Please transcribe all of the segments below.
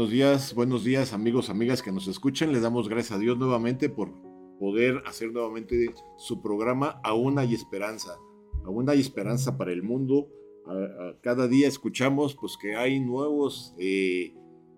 Buenos días, buenos días amigos, amigas que nos escuchan. Le damos gracias a Dios nuevamente por poder hacer nuevamente su programa Aún hay esperanza. Aún hay esperanza para el mundo. Cada día escuchamos pues que hay nuevos eh,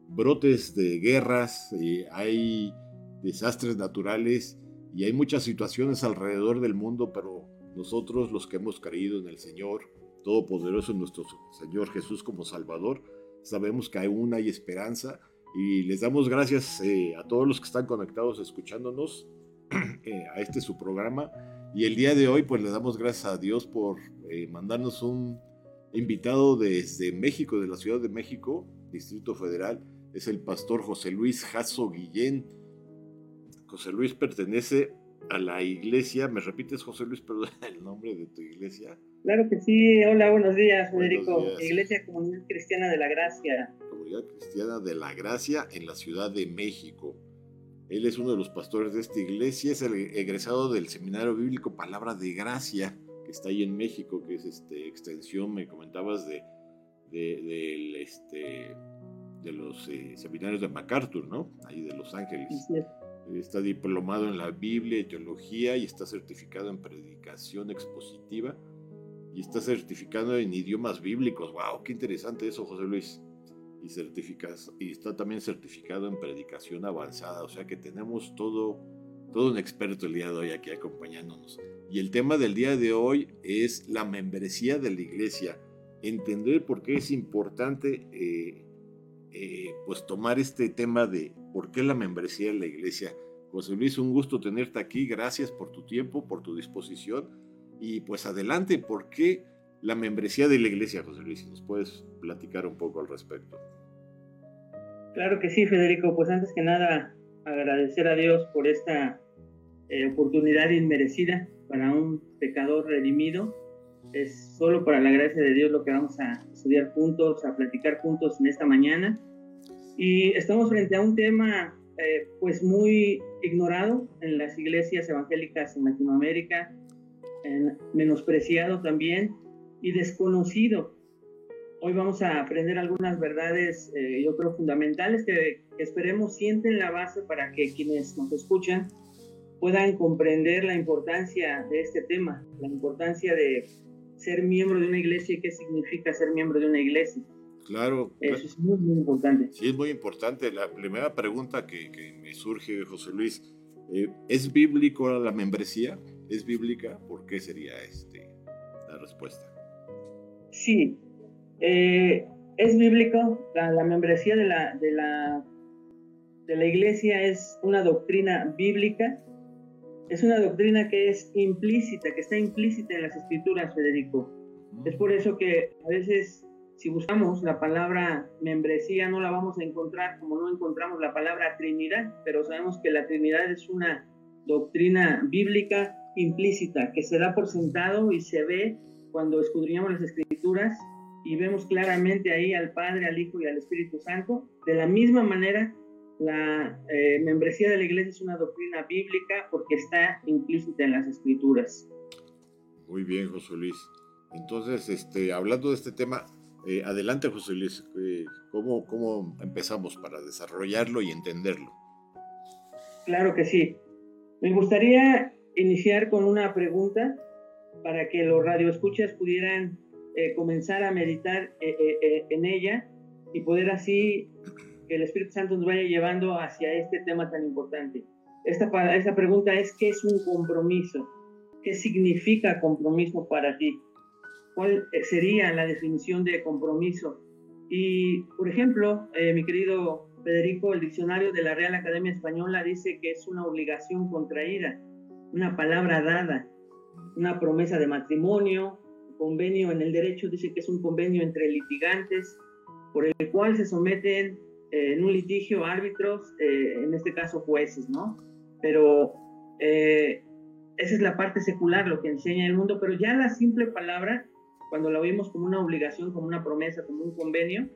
brotes de guerras, eh, hay desastres naturales y hay muchas situaciones alrededor del mundo, pero nosotros los que hemos creído en el Señor Todopoderoso, en nuestro Señor Jesús como Salvador, sabemos que aún hay esperanza y les damos gracias eh, a todos los que están conectados escuchándonos eh, a este su programa y el día de hoy pues le damos gracias a Dios por eh, mandarnos un invitado desde México, de la Ciudad de México, Distrito Federal, es el pastor José Luis Jasso Guillén. José Luis pertenece a la iglesia, ¿me repites José Luis, perdón, el nombre de tu iglesia? Claro que sí. Hola, buenos días, Federico. Buenos días. Iglesia Comunidad Cristiana de la Gracia. Comunidad Cristiana de la Gracia en la Ciudad de México. Él es uno de los pastores de esta iglesia, es el egresado del Seminario Bíblico Palabra de Gracia, que está ahí en México, que es este, extensión, me comentabas, de, este, de los eh, seminarios de MacArthur, ¿no? Ahí de Los Ángeles. Está diplomado en la Biblia y teología y está certificado en predicación expositiva y está certificado en idiomas bíblicos. ¡Wow! ¡Qué interesante eso, José Luis! Y, certificas, y está también certificado en predicación avanzada. O sea que tenemos todo, todo un experto el día de hoy aquí acompañándonos. Y el tema del día de hoy es la membresía de la iglesia. Entender por qué es importante eh, eh, pues tomar este tema de por qué la membresía de la iglesia. José Luis, un gusto tenerte aquí. Gracias por tu tiempo, por tu disposición. Y pues adelante, ¿por qué la membresía de la iglesia, José Luis? Nos puedes platicar un poco al respecto. Claro que sí, Federico. Pues antes que nada, agradecer a Dios por esta eh, oportunidad inmerecida para un pecador redimido. Es solo para la gracia de Dios lo que vamos a estudiar juntos, a platicar juntos en esta mañana. Y estamos frente a un tema eh, pues muy ignorado en las iglesias evangélicas en Latinoamérica, en- menospreciado también y desconocido. Hoy vamos a aprender algunas verdades, eh, yo creo, fundamentales que, que esperemos sienten la base para que quienes nos escuchan puedan comprender la importancia de este tema, la importancia de ser miembro de una iglesia y qué significa ser miembro de una iglesia. Claro, Eso es muy, muy importante. sí es muy importante. La primera pregunta que, que me surge, José Luis, eh, ¿es bíblico la membresía? ¿Es bíblica? ¿Por qué sería este, la respuesta? Sí, eh, es bíblico, la, la membresía de la, de, la, de la iglesia es una doctrina bíblica, es una doctrina que es implícita, que está implícita en las escrituras, Federico. Es por eso que a veces si buscamos la palabra membresía no la vamos a encontrar como no encontramos la palabra Trinidad, pero sabemos que la Trinidad es una doctrina bíblica implícita que se da por sentado y se ve cuando escudriñamos las escrituras y vemos claramente ahí al Padre, al Hijo y al Espíritu Santo. De la misma manera, la eh, membresía de la iglesia es una doctrina bíblica porque está implícita en las escrituras. Muy bien, José Luis. Entonces, este, hablando de este tema, eh, adelante, José Luis. eh, ¿cómo, ¿Cómo empezamos para desarrollarlo y entenderlo? Claro que sí. Me gustaría iniciar con una pregunta para que los radioescuchas pudieran eh, comenzar a meditar eh, eh, eh, en ella y poder así que el Espíritu Santo nos vaya llevando hacia este tema tan importante. Esta, esta pregunta es, ¿qué es un compromiso? ¿Qué significa compromiso para ti? ¿Cuál eh, sería la definición de compromiso? Y, por ejemplo, eh, mi querido Federico, el diccionario de la Real Academia Española dice que es una obligación contraída, una palabra dada, una promesa de matrimonio, convenio en el derecho dice que es un convenio entre litigantes por el cual se someten eh, en un litigio árbitros, eh, en este caso jueces, ¿no? Pero eh, esa es la parte secular, lo que enseña el mundo, pero ya la simple palabra, cuando la oímos como una obligación, como una promesa, como un convenio,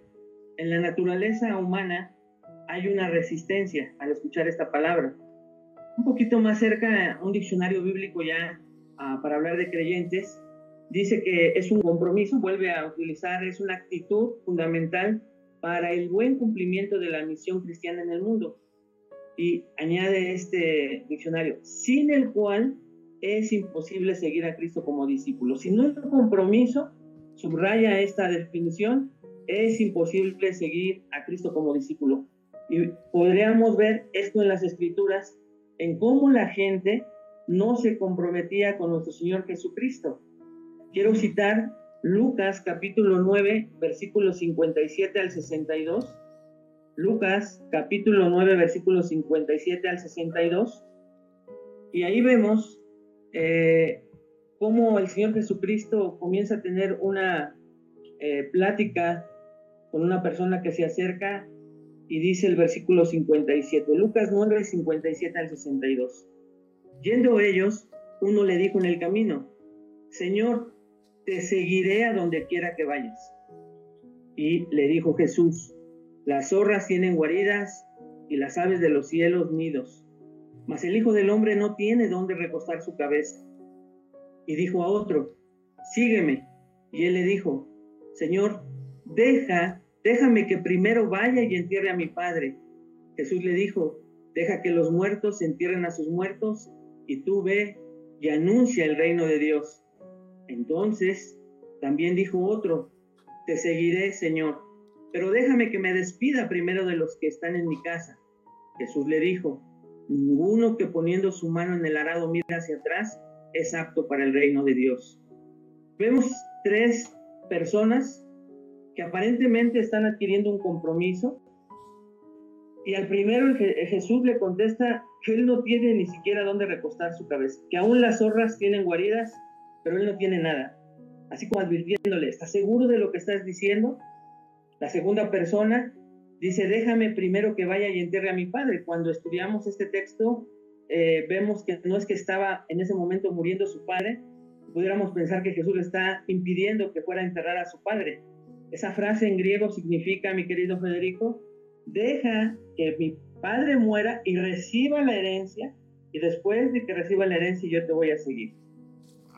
en la naturaleza humana hay una resistencia al escuchar esta palabra. Un poquito más cerca, un diccionario bíblico ya ah, para hablar de creyentes, dice que es un compromiso, vuelve a utilizar, es una actitud fundamental para el buen cumplimiento de la misión cristiana en el mundo. Y añade este diccionario, sin el cual es imposible seguir a Cristo como discípulo. Si no hay un compromiso, subraya esta definición, es imposible seguir a Cristo como discípulo. Y podríamos ver esto en las escrituras, en cómo la gente no se comprometía con nuestro Señor Jesucristo. Quiero citar Lucas capítulo 9, versículos 57 al 62. Lucas capítulo 9, versículos 57 al 62. Y ahí vemos eh, cómo el Señor Jesucristo comienza a tener una eh, plática con una persona que se acerca y dice el versículo 57, Lucas 9, 57 al 62. Yendo ellos, uno le dijo en el camino, Señor, te seguiré a donde quiera que vayas. Y le dijo Jesús, las zorras tienen guaridas y las aves de los cielos nidos, mas el Hijo del Hombre no tiene donde recostar su cabeza. Y dijo a otro, sígueme. Y él le dijo, Señor, deja déjame que primero vaya y entierre a mi padre. Jesús le dijo, deja que los muertos entierren a sus muertos y tú ve y anuncia el reino de Dios. Entonces también dijo otro, te seguiré, Señor, pero déjame que me despida primero de los que están en mi casa. Jesús le dijo, ninguno que poniendo su mano en el arado mira hacia atrás es apto para el reino de Dios. Vemos tres personas que aparentemente están adquiriendo un compromiso. Y al primero Jesús le contesta que él no tiene ni siquiera dónde recostar su cabeza, que aún las zorras tienen guaridas, pero él no tiene nada. Así como advirtiéndole, ¿estás seguro de lo que estás diciendo? La segunda persona dice, déjame primero que vaya y entierre a mi padre. Cuando estudiamos este texto, eh, vemos que no es que estaba en ese momento muriendo su padre, pudiéramos pensar que Jesús le está impidiendo que fuera a enterrar a su padre, esa frase en griego significa, mi querido Federico, deja que mi padre muera y reciba la herencia, y después de que reciba la herencia yo te voy a seguir.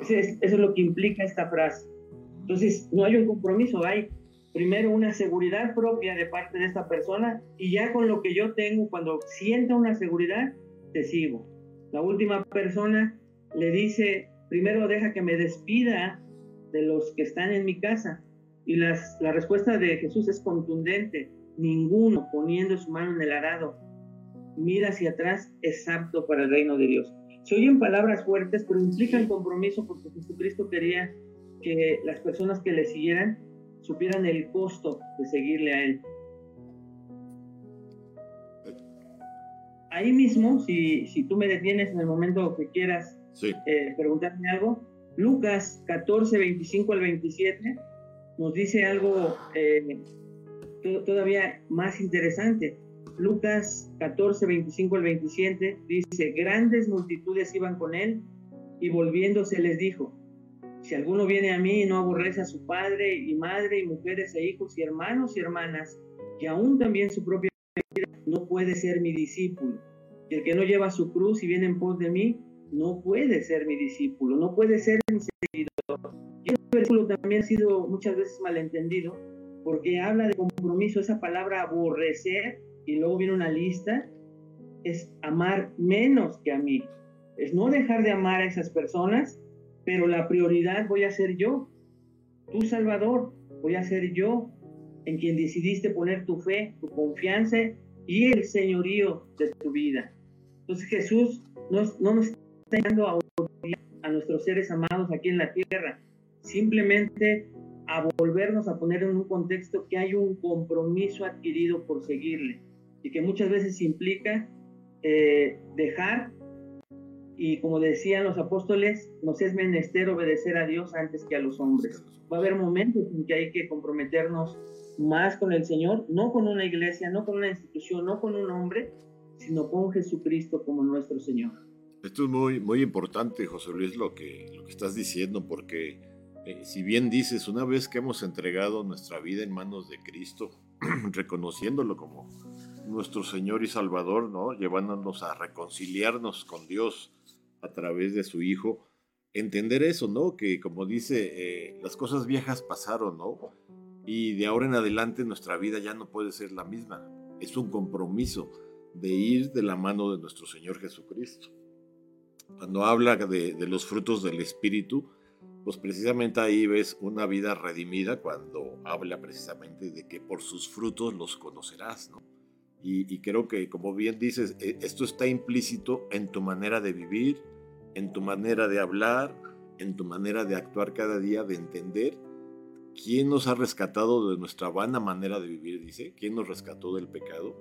Eso es, eso es lo que implica esta frase. Entonces, no hay un compromiso, hay primero una seguridad propia de parte de esta persona y ya con lo que yo tengo, cuando sienta una seguridad, te sigo. La última persona le dice, primero deja que me despida de los que están en mi casa y las, la respuesta de Jesús es contundente. Ninguno poniendo su mano en el arado mira hacia atrás es apto para el reino de Dios. Se oyen palabras fuertes, pero implican compromiso porque Jesucristo quería que las personas que le siguieran supieran el costo de seguirle a Él. Ahí mismo, si, si tú me detienes en el momento que quieras eh, preguntarme algo, Lucas 14, 25 al 27 nos dice algo eh, todavía más interesante. Lucas 14, 25 al 27 dice, grandes multitudes iban con él y volviéndose les dijo, si alguno viene a mí y no aborrece a su padre y madre y mujeres e hijos y hermanos y hermanas, y aún también su propia vida, no puede ser mi discípulo. Y el que no lleva su cruz y viene en pos de mí, no puede ser mi discípulo, no puede ser mi seguidor. También ha sido muchas veces malentendido porque habla de compromiso, esa palabra aborrecer, y luego viene una lista, es amar menos que a mí. Es no dejar de amar a esas personas, pero la prioridad voy a ser yo, tu Salvador, voy a ser yo en quien decidiste poner tu fe, tu confianza y el señorío de tu vida. Entonces Jesús no, no nos está dando a a nuestros seres amados aquí en la tierra, simplemente a volvernos a poner en un contexto que hay un compromiso adquirido por seguirle y que muchas veces implica eh, dejar y como decían los apóstoles, nos es menester obedecer a Dios antes que a los hombres. Va a haber momentos en que hay que comprometernos más con el Señor, no con una iglesia, no con una institución, no con un hombre, sino con Jesucristo como nuestro Señor. Esto es muy, muy importante, José Luis, lo que, lo que estás diciendo, porque eh, si bien dices, una vez que hemos entregado nuestra vida en manos de Cristo, reconociéndolo como nuestro Señor y Salvador, ¿no? llevándonos a reconciliarnos con Dios, a través de su Hijo, entender eso, ¿no? Que como dice, eh, las cosas viejas pasaron, ¿no? Y de ahora en adelante nuestra vida ya no puede ser la misma. Es un compromiso de ir de la mano de nuestro Señor Jesucristo. Cuando habla de, de los frutos del Espíritu, pues precisamente ahí ves una vida redimida cuando habla precisamente de que por sus frutos los conocerás, ¿no? Y, creo que, como bien dices, e, esto está implícito en tu manera de vivir, en tu manera de hablar, en tu manera de actuar cada día, de entender quién nos ha rescatado de nuestra vana manera de vivir, dice, quién nos rescató del pecado.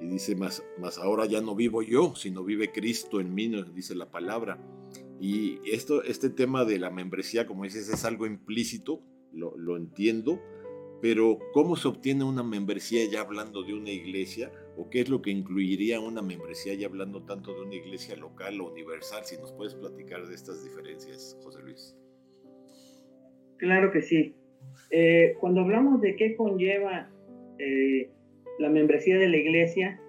Y dice, más, más ahora ya no vivo yo, sino vive Cristo en mí, dice la palabra. Y esto, este tema de la membresía, como dices, es algo implícito, lo, entiendo, pero ¿cómo se obtiene una membresía ya hablando de una iglesia? ¿O qué es lo que incluiría una membresía ya hablando tanto de una iglesia local o universal? Si nos puedes platicar de estas diferencias, José Luis. Claro que sí. Eh, cuando hablamos de qué conlleva eh, la membresía de la iglesia,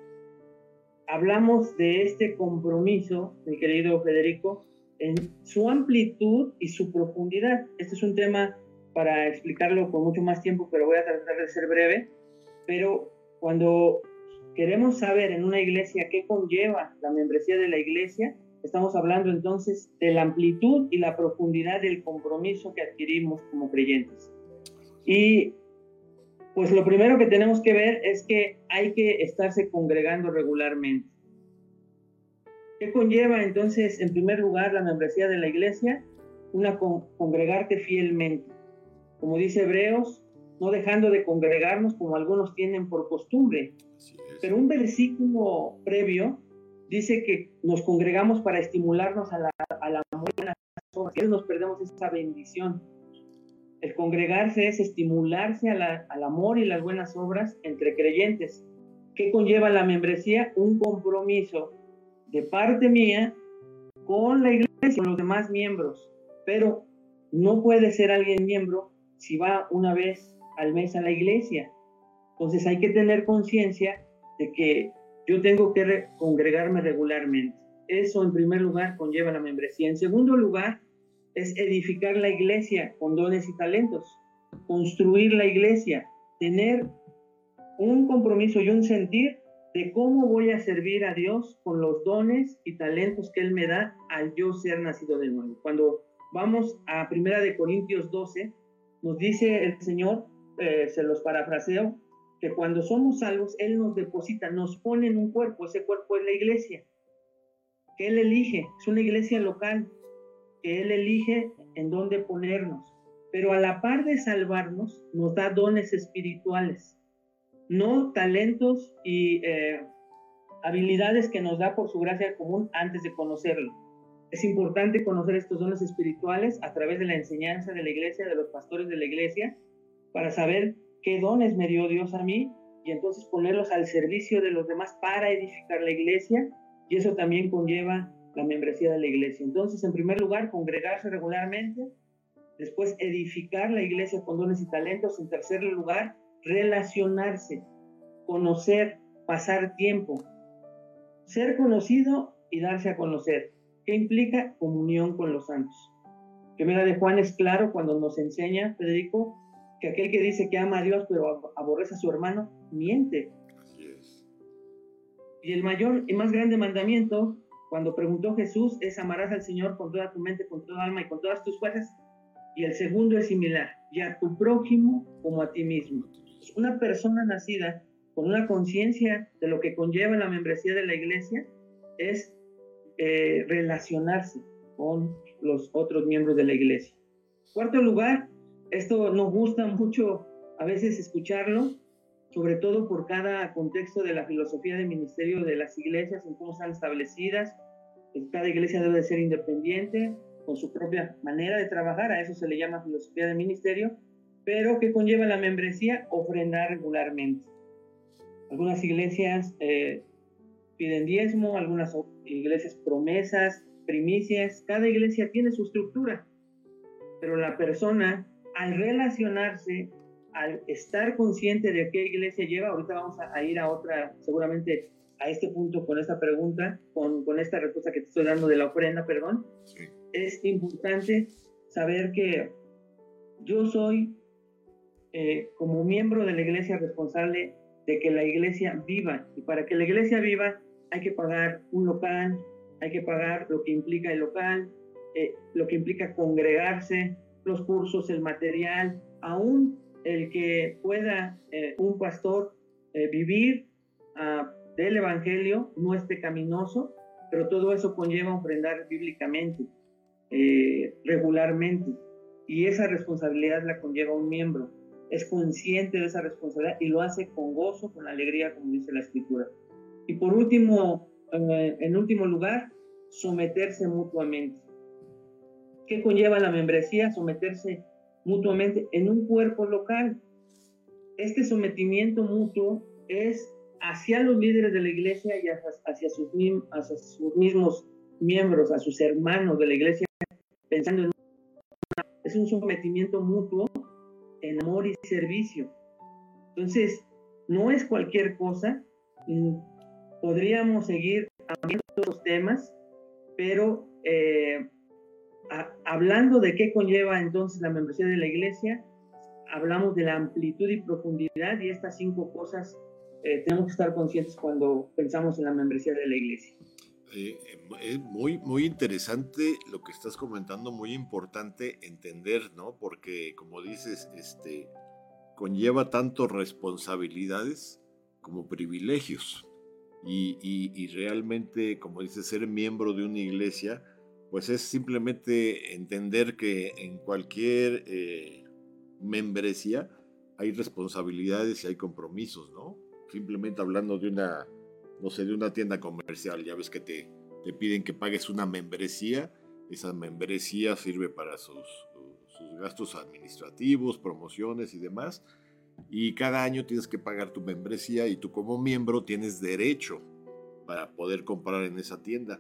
hablamos de este compromiso, mi querido Federico, en su amplitud y su profundidad. Este es un tema para explicarlo con mucho más tiempo, pero voy a tratar de ser breve. Pero cuando queremos saber en una iglesia qué conlleva la membresía de la iglesia, estamos hablando entonces de la amplitud y la profundidad del compromiso que adquirimos como creyentes. Y pues lo primero que tenemos que ver es que hay que estarse congregando regularmente. ¿Qué conlleva entonces, en primer lugar, la membresía de la iglesia? Una congregarte fielmente como dice Hebreos, no dejando de congregarnos como algunos tienen por costumbre. Pero un versículo previo dice que nos congregamos para estimularnos a la, a la buena obras. nos perdemos esa bendición. El congregarse es estimularse al amor y las buenas obras entre creyentes. ¿Qué conlleva la membresía? Un compromiso de parte mía con la iglesia, con los demás miembros. Pero no puede ser alguien miembro si va una vez al mes a la iglesia. Entonces hay que tener conciencia de que yo tengo que congregarme regularmente. Eso en primer lugar conlleva la membresía. En segundo lugar es edificar la iglesia con dones y talentos, construir la iglesia, tener un compromiso y un sentir de cómo voy a servir a Dios con los dones y talentos que Él me da al yo ser nacido de nuevo. Cuando vamos a Primera de Corintios 12, nos dice el Señor, eh, se los parafraseo, que cuando somos salvos, Él nos deposita, nos pone en un cuerpo, ese cuerpo es la iglesia, que Él elige, es una iglesia local, que Él elige en dónde ponernos, pero a la par de salvarnos, nos da dones espirituales, no talentos y eh, habilidades que nos da por su gracia común antes de conocerlo. Es importante conocer estos dones espirituales a través de la enseñanza de la iglesia, de los pastores de la iglesia, para saber qué dones me dio Dios a mí y entonces ponerlos al servicio de los demás para edificar la iglesia y eso también conlleva la membresía de la iglesia. Entonces, en primer lugar, congregarse regularmente, después edificar la iglesia con dones y talentos, en tercer lugar, relacionarse, conocer, pasar tiempo, ser conocido y darse a conocer. ¿Qué implica comunión con los santos? Primera de Juan es claro cuando nos enseña, Federico, que aquel que dice que ama a Dios pero aborrece a su hermano, miente. Y el mayor y más grande mandamiento, cuando preguntó Jesús, es amarás al Señor con toda tu mente, con toda alma y con todas tus fuerzas. Y el segundo es similar, y a tu prójimo como a ti mismo. Una persona nacida con una conciencia de lo que conlleva la membresía de la iglesia es eh, relacionarse con los otros miembros de la iglesia. Cuarto lugar, esto nos gusta mucho a veces escucharlo, sobre todo por cada contexto de la filosofía de ministerio de las iglesias, en cómo están establecidas, cada iglesia debe de ser independiente, con su propia manera de trabajar, a eso se le llama filosofía de ministerio, pero que conlleva la membresía ofrendar regularmente. Algunas iglesias eh, piden diezmo, algunas iglesias promesas, primicias, cada iglesia tiene su estructura, pero la persona al relacionarse, al estar consciente de qué iglesia lleva, ahorita vamos a, ir a otra, seguramente a este punto con esta pregunta, con, con, esta respuesta que te estoy dando de la ofrenda, perdón, es importante saber que yo soy eh, como miembro de la iglesia responsable de que la iglesia viva. Y para que la iglesia viva hay que pagar un local, hay que pagar lo que implica el local, eh, lo que implica congregarse, los cursos, el material, aún el que pueda eh, un pastor vivir ah, del Evangelio no es pecaminoso, pero todo eso conlleva ofrendar bíblicamente, regularmente. Y esa responsabilidad la conlleva un miembro es consciente de esa responsabilidad y lo hace con gozo, con alegría, como dice la escritura. Y por último, eh, en último lugar, someterse mutuamente. ¿Qué conlleva la membresía? Someterse mutuamente en un cuerpo local. Este sometimiento mutuo es hacia los líderes de la iglesia y hacia, sus, hacia sus mismos miembros, a sus hermanos de la iglesia, pensando en es un sometimiento mutuo en amor y servicio. Entonces, no es cualquier cosa. Podríamos seguir hablando de los temas, pero eh, hablando de qué conlleva entonces la membresía de la iglesia, hablamos de la amplitud y profundidad y estas cinco cosas eh, tenemos que estar conscientes cuando pensamos en la membresía de la iglesia. Eh, es muy, muy interesante lo que estás comentando, muy importante entender, ¿no? Porque como dices, este, conlleva tanto responsabilidades como privilegios. Y, realmente, como dices, ser miembro de una iglesia, pues es simplemente entender que en cualquier eh, membresía hay responsabilidades y hay compromisos, ¿no? Simplemente hablando de una no sé, de una tienda comercial, ya ves que te, te piden que pagues una membresía, esa membresía sirve para sus, sus gastos administrativos, promociones y demás, y cada año tienes que pagar tu membresía y tú como miembro tienes derecho para poder comprar en esa tienda.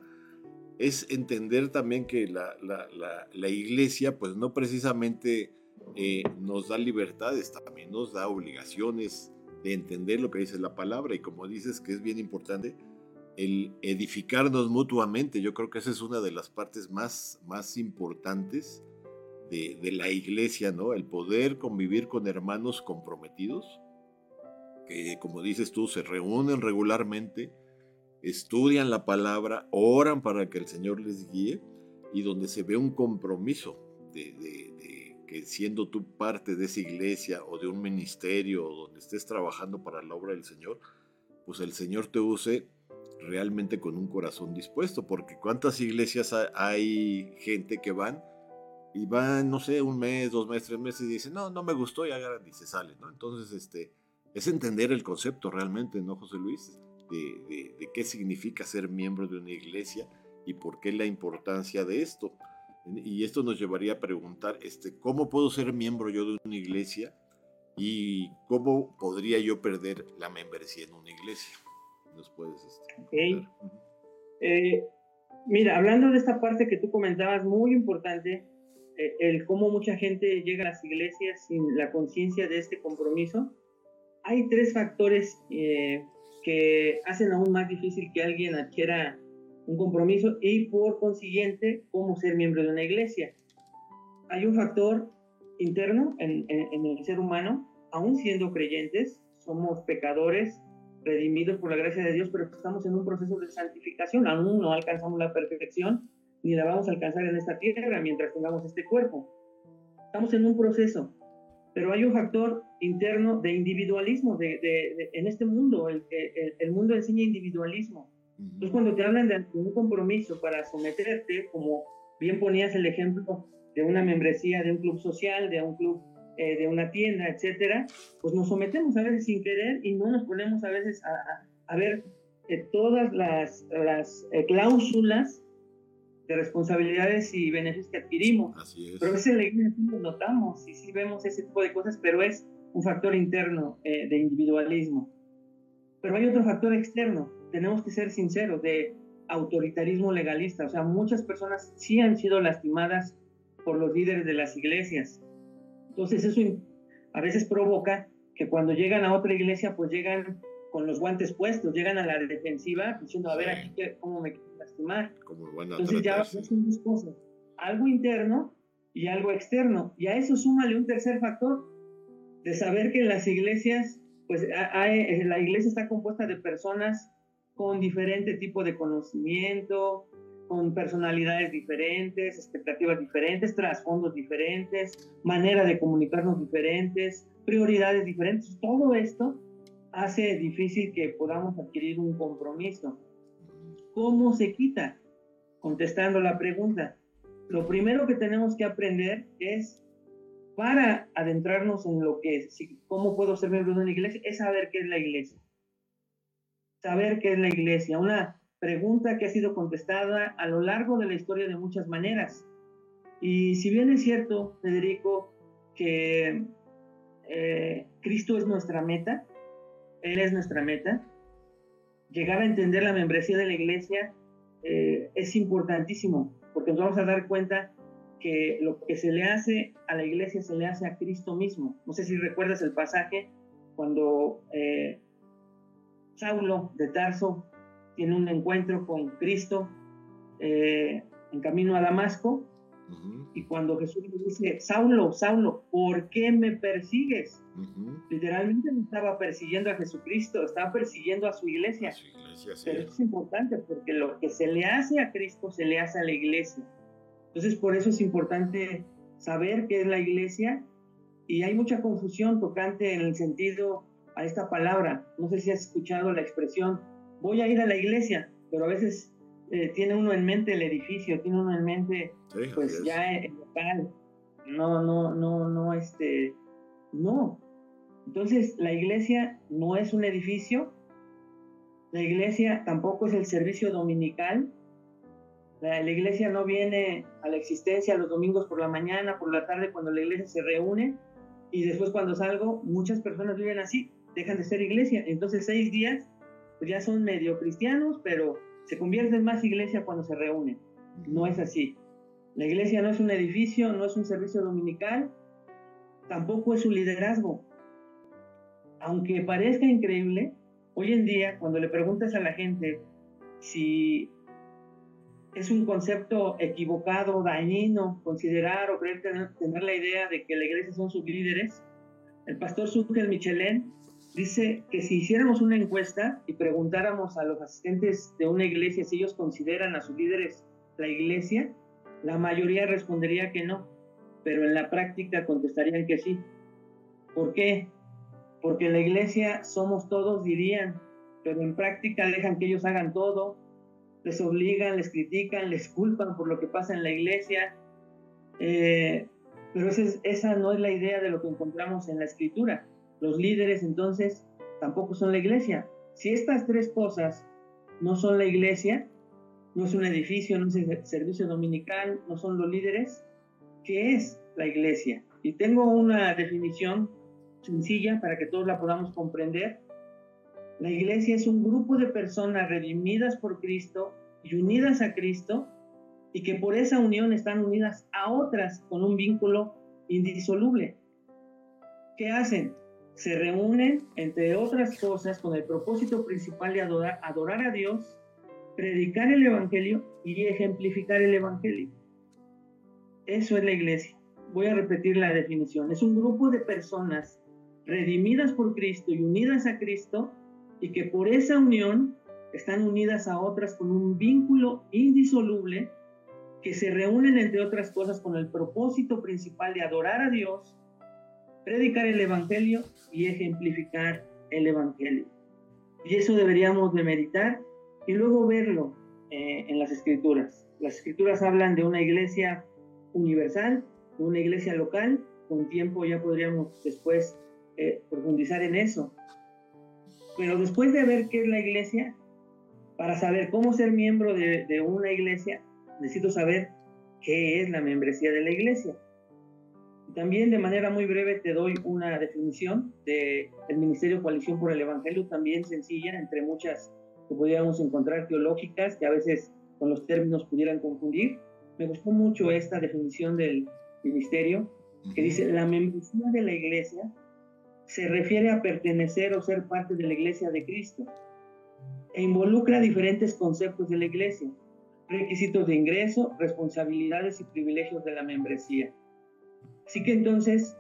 Es entender también que la, la, la, iglesia pues no precisamente eh, nos da libertades, también nos da obligaciones, de entender lo que dice la palabra y como dices que es bien importante el edificarnos mutuamente. Yo creo que esa es una de las partes más, más importantes de, de la iglesia, ¿no? El poder convivir con hermanos comprometidos, que como dices tú, se reúnen regularmente, estudian la palabra, oran para que el Señor les guíe y donde se ve un compromiso de, que siendo tú parte de esa iglesia o de un ministerio o donde estés trabajando para la obra del Señor, pues el Señor te use realmente con un corazón dispuesto, porque cuántas iglesias hay gente que van y van, no sé, un mes, dos meses, tres meses y dicen, no, no me gustó y agarran y se salen. Entonces, este, es entender el concepto realmente, ¿no, José Luis? De, de qué significa ser miembro de una iglesia y por qué la importancia de esto. Y esto nos llevaría a preguntar, este, ¿cómo puedo ser miembro yo de una iglesia? ¿Y cómo podría yo perder la membresía en una iglesia? ¿Nos puedes este, eh, mira, hablando de esta parte que tú comentabas, muy importante, eh, el cómo mucha gente llega a las iglesias sin la conciencia de este compromiso. Hay tres factores eh, que hacen aún más difícil que alguien adquiera un compromiso y por consiguiente cómo ser miembro de una iglesia. Hay un factor interno en, el ser humano, aún siendo creyentes, somos pecadores, redimidos por la gracia de Dios, pero estamos en un proceso de santificación, aún no alcanzamos la perfección, ni la vamos a alcanzar en esta tierra mientras tengamos este cuerpo. Estamos en un proceso, pero hay un factor interno de individualismo de, en este mundo, el, el mundo enseña individualismo entonces, cuando te hablan de un compromiso para someterte, como bien ponías el ejemplo de una membresía de un club social, de un club, eh, de una tienda, etcétera, pues nos sometemos a veces sin querer y no nos ponemos a veces a, a, ver eh, todas las, las eh, cláusulas de responsabilidades y beneficios que adquirimos. Así es. Pero a veces la iglesia sí lo notamos y sí vemos ese tipo de cosas, pero es un factor interno eh, de individualismo. Pero hay otro factor externo, tenemos que ser sinceros, de autoritarismo legalista. O sea, muchas personas sí han sido lastimadas por los líderes de las iglesias. Entonces eso a veces provoca que cuando llegan a otra iglesia, pues llegan con los guantes puestos, llegan a la defensiva diciendo, a ver, aquí cómo me quiero lastimar. Entonces ya son dos cosas, algo interno y algo externo. Y a eso súmale un tercer factor, de saber que en las iglesias, pues hay, la iglesia está compuesta de personas con diferente tipo de conocimiento, con personalidades diferentes, expectativas diferentes, trasfondos diferentes, manera de comunicarnos diferentes, prioridades diferentes. Todo esto hace difícil que podamos adquirir un compromiso. ¿Cómo se quita? Contestando la pregunta, lo primero que tenemos que aprender es, para adentrarnos en lo que es, cómo puedo ser miembro de una iglesia, es saber qué es la iglesia. Saber qué es la iglesia. Una pregunta que ha sido contestada a lo largo de la historia de muchas maneras. Y si bien es cierto, Federico, que eh, Cristo es nuestra meta, Él es nuestra meta, llegar a entender la membresía de la iglesia eh, es importantísimo, porque nos vamos a dar cuenta que lo que se le hace a la iglesia se le hace a Cristo mismo. No sé si recuerdas el pasaje cuando eh, Saulo de Tarso tiene un encuentro con Cristo eh, en camino a Damasco. Y cuando Jesús le dice, Saulo, Saulo, ¿por qué me persigues? Literalmente no estaba persiguiendo a Jesucristo, estaba persiguiendo a su iglesia. Pero eso es importante porque lo que se le hace a Cristo se le hace a la iglesia. Entonces, por eso es importante saber qué es la iglesia y hay mucha confusión tocante en el sentido a esta palabra. No sé si has escuchado la expresión voy a ir a la iglesia, pero a veces eh, tiene uno en mente el edificio, tiene uno en mente, pues ya el local. No, no, no, no, este, no. Entonces, la iglesia no es un edificio, la iglesia tampoco es el servicio dominical. La, la, iglesia no viene a la existencia los domingos por la mañana, por la tarde, cuando la iglesia se reúne. Y después cuando salgo, muchas personas viven así, dejan de ser iglesia. Entonces seis días pues ya son medio cristianos, pero se convierten más iglesia cuando se reúnen. No es así. La iglesia no es un edificio, no es un servicio dominical, tampoco es un liderazgo. Aunque parezca increíble, hoy en día cuando le preguntas a la gente si es un concepto equivocado, dañino, considerar o creer tener, la idea de que la iglesia son sus líderes, el pastor Sucre Michelén dice que si hiciéramos una encuesta y preguntáramos a los asistentes de una iglesia si ellos consideran a sus líderes la iglesia, la mayoría respondería que no, pero en la práctica contestarían que sí. ¿Por qué? Porque en la iglesia somos todos, dirían, pero en práctica dejan que ellos hagan todo, les obligan, les critican, les culpan por lo que pasa en la iglesia. Eh, pero esa, esa no es la idea de lo que encontramos en la escritura. Los líderes entonces tampoco son la iglesia. Si estas tres cosas no son la iglesia, no es un edificio, no es el servicio dominical, no son los líderes, ¿qué es la iglesia? Y tengo una definición sencilla para que todos la podamos comprender. La iglesia es un grupo de personas redimidas por Cristo y unidas a Cristo y que por esa unión están unidas a otras con un vínculo indisoluble. ¿Qué hacen? Se reúnen, entre otras cosas, con el propósito principal de adorar, a Dios, predicar el Evangelio y ejemplificar el Evangelio. Eso es la iglesia. Voy a repetir la definición. Es un grupo de personas redimidas por Cristo y unidas a Cristo y que por esa unión están unidas a otras con un vínculo indisoluble que se reúnen entre otras cosas con el propósito principal de adorar a Dios predicar el Evangelio y ejemplificar el Evangelio. Y eso deberíamos de meditar y luego verlo eh, en las escrituras. Las escrituras hablan de una iglesia universal, de una iglesia local. Con tiempo ya podríamos después eh, profundizar en eso. Pero después de ver qué es la iglesia, para saber cómo ser miembro de, de una iglesia, necesito saber qué es la membresía de la iglesia. También de manera muy breve te doy una definición del el Ministerio Coalición por el Evangelio, también sencilla, entre muchas que podríamos encontrar teológicas, que a veces con los términos pudieran confundir. Me gustó mucho esta definición del ministerio, que dice, la membresía de la iglesia se refiere a pertenecer o ser parte de la iglesia de Cristo e involucra diferentes conceptos de la iglesia, requisitos de ingreso, responsabilidades y privilegios de la membresía. Así que entonces,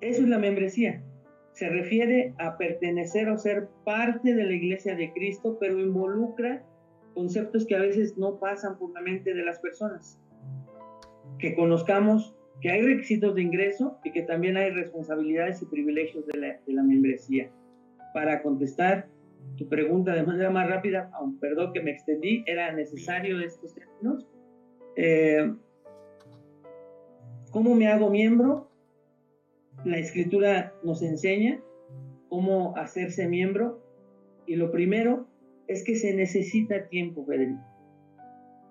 eso es la membresía. Se refiere a pertenecer o ser parte de la iglesia de Cristo, pero involucra conceptos que a veces no pasan por la mente de las personas. Que conozcamos que hay requisitos de ingreso y que también hay responsabilidades y privilegios de la, de la membresía. Para contestar tu pregunta de manera más rápida, perdón que me extendí, era necesario estos términos. Eh, ¿Cómo me hago miembro? La escritura nos enseña cómo hacerse miembro y lo primero es que se necesita tiempo, Federico.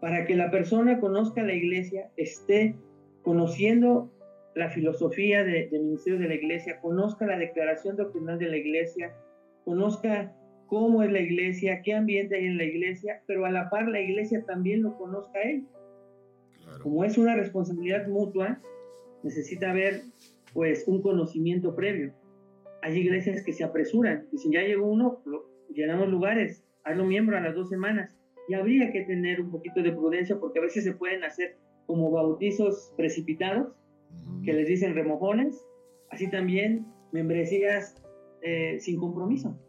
Para que la persona conozca la iglesia, esté conociendo la filosofía del ministerio de la iglesia, conozca la declaración doctrinal de la iglesia, conozca cómo es la iglesia, qué ambiente hay en la iglesia, pero a la par la iglesia también lo conozca a él. Como es una responsabilidad mutua, necesita haber pues un conocimiento previo. Hay iglesias que se apresuran, y si ya llegó uno, llenamos lugares, hazlo miembro a las dos semanas. Y habría que tener un poquito de prudencia porque a veces se pueden hacer como bautizos precipitados, que les dicen remojones, así también membresías eh, sin compromiso.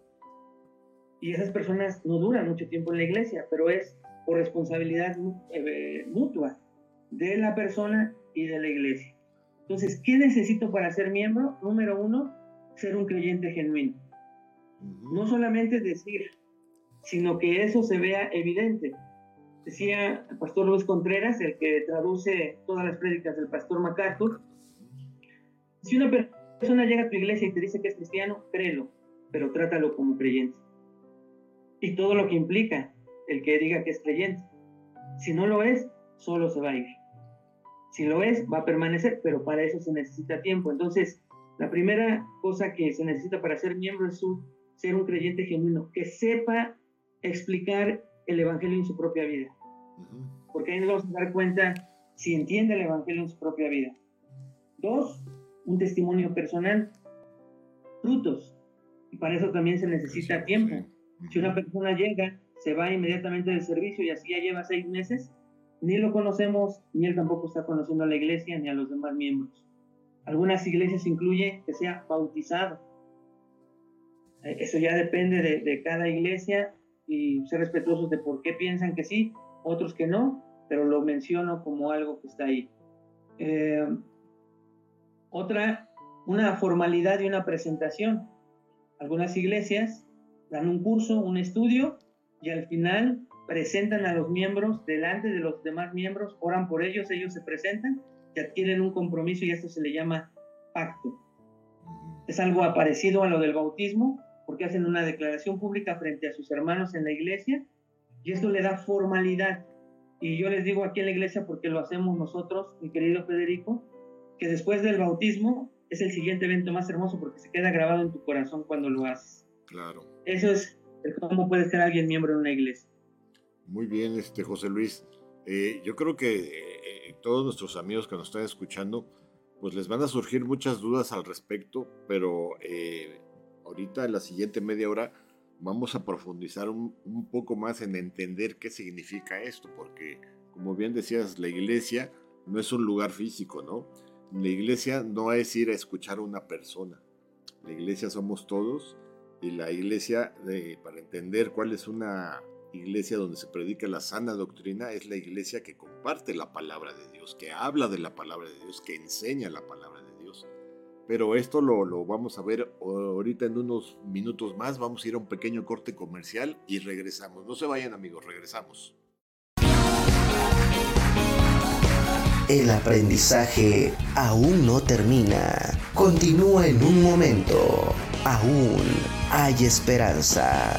Y esas personas no duran mucho tiempo en la iglesia, pero es por responsabilidad eh, mutua de la persona y de la iglesia. Entonces, ¿qué necesito para ser miembro? Número uno, ser un creyente genuino. No solamente decir, sino que eso se vea evidente. Decía el pastor Luis Contreras, el que traduce todas las prédicas del pastor MacArthur, si una persona llega a tu iglesia y te dice que es cristiano, créelo, pero trátalo como creyente. Y todo lo que implica el que diga que es creyente. Si no lo es, solo se va a ir. Si lo es, va a permanecer, pero para eso se necesita tiempo. Entonces, la primera cosa que se necesita para ser miembro es ser un creyente genuino, que sepa explicar el Evangelio en su propia vida. Porque ahí nos vamos a dar cuenta si entiende el Evangelio en su propia vida. Dos, un testimonio personal. Frutos. Y para eso también se necesita tiempo. Si una persona llega, se va inmediatamente del servicio y así ya lleva seis meses, ni lo conocemos, ni él tampoco está conociendo a la iglesia ni a los demás miembros. Algunas iglesias incluyen que sea bautizado. Eh, eso ya depende de, cada iglesia y ser respetuosos de por qué piensan que sí, otros que no, pero lo menciono como algo que está ahí. Eh, otra, una formalidad y una presentación. Algunas iglesias dan un curso, un estudio y al final presentan a los miembros delante de los demás miembros, oran por ellos, ellos se presentan y adquieren un compromiso y esto se le llama pacto. Es algo parecido a lo del bautismo, porque hacen una declaración pública frente a sus hermanos en la iglesia y esto le da formalidad. Y yo les digo aquí en la iglesia, porque lo hacemos nosotros, mi querido Federico, que después del bautismo es el siguiente evento más hermoso porque se queda grabado en tu corazón cuando lo haces. Claro. Eso es cómo puede ser alguien miembro de una iglesia. Muy bien, este José Luis. Eh, yo creo que eh, todos nuestros amigos que nos están escuchando, pues les van a surgir muchas dudas al respecto, pero eh, ahorita en la siguiente media hora vamos a profundizar un, un, poco más en entender qué significa esto, porque como bien decías, la iglesia no es un lugar físico, ¿no? La iglesia no es ir a escuchar a una persona. La iglesia somos todos y la iglesia, para entender cuál es una iglesia donde se predica la sana doctrina es la iglesia que comparte la palabra de Dios, que habla de la palabra de Dios, que enseña la palabra de Dios. Pero esto lo, lo, vamos a ver ahorita en unos minutos más. Vamos a ir a un pequeño corte comercial y regresamos. No se vayan amigos, regresamos. El aprendizaje aún no termina. Continúa en un momento. Aún hay esperanza.